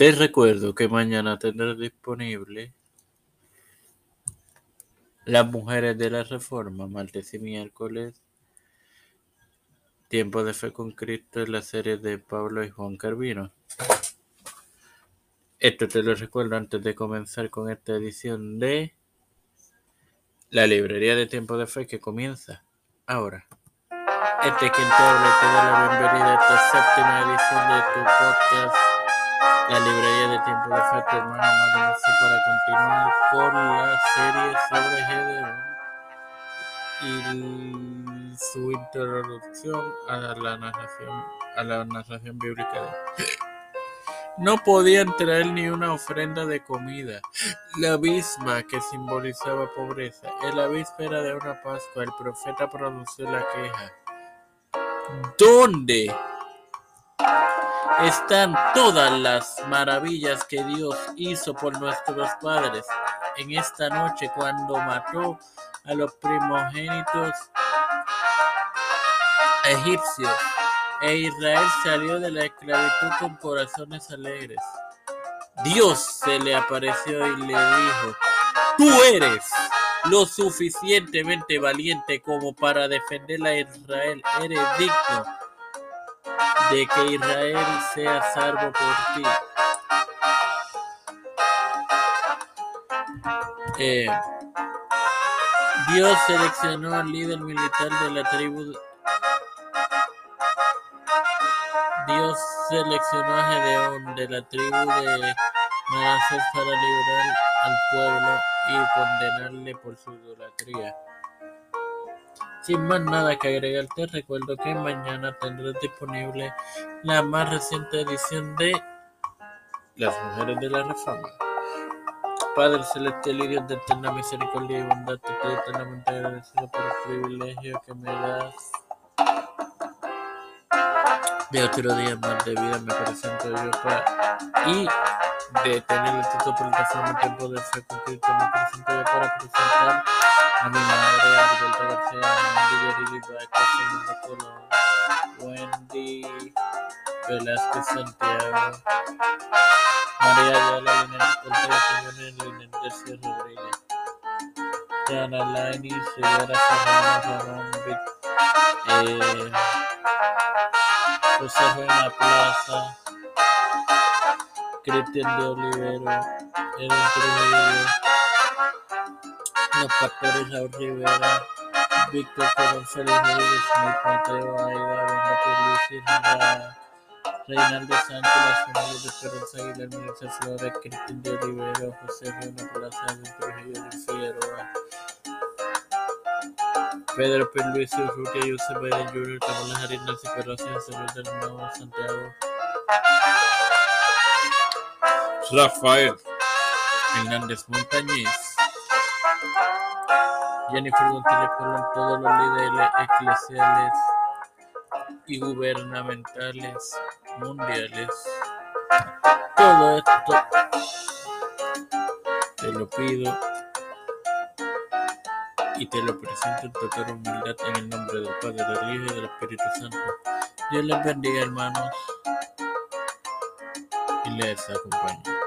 Te recuerdo que mañana tendrás disponible Las Mujeres de la Reforma, martes y miércoles. Tiempo de Fe con Cristo en la serie de Pablo y Juan Carvino. Esto te lo recuerdo antes de comenzar con esta edición de la librería de Tiempo de Fe que comienza ahora. Este es quien te habla te da la bienvenida a esta séptima edición de tu podcast la librería de tiempo de fe, tu hermano Mario para continuar con la serie sobre Gedeón y su introducción a la narración, a la narración bíblica de no podían traer ni una ofrenda de comida. La misma que simbolizaba pobreza. En la víspera de una Pascua, el profeta pronunció la queja. ¿Dónde están todas las maravillas que Dios hizo por nuestros padres en esta noche cuando mató a los primogénitos egipcios e Israel salió de la esclavitud con corazones alegres. Dios se le apareció y le dijo, tú eres lo suficientemente valiente como para defender a Israel, eres digno de que Israel sea salvo por ti. Eh, Dios seleccionó al líder militar de la tribu. Dios seleccionó a Gedeón de la tribu de Manasés para liberar al pueblo y condenarle por su idolatría. Sin más nada que agregar, te recuerdo que mañana tendrás disponible la más reciente edición de Las Mujeres de la Reforma. Padre Celestial y Dios de eterna misericordia y bondad, te estoy eternamente agradecido por el privilegio que me das de otro día más de vida. Me presento yo para y de tener el título plataforma Tiempo de con Cristo. Me presento yo para presentar a mi madre, Alberto García, Mandy Yarili Baca, Colón, Wendy Velázquez Santiago, María Ayala, Linet García Rodríguez, Diana Laini, Serrano, Ramón Vic, eh, José Reina Plaza, Cristian de Olivero, Edwin Trujillo, los pastores Raúl Rivera, Víctor Colón Félix Rodríguez Smith, Mateo Aida, Wanda Luis Reinaldo Sánchez, las finales de Esperanza Aguilar, Melissa Flores, Cristian de Olivero, José Reina Plaza, de Trujillo Pedro P. Luis Urrutia, Josep Biden Jr., Camila Jarín, Nancy Perosi, José del Nuevo Santiago, Rafael Hernández Montañez, Jennifer González Colón, todos los líderes eclesiales y gubernamentales mundiales. Todo esto te lo pido y te lo presento en total humildad en el nombre del Padre, del Hijo y del Espíritu Santo. Dios les bendiga, hermanos, y les acompañe.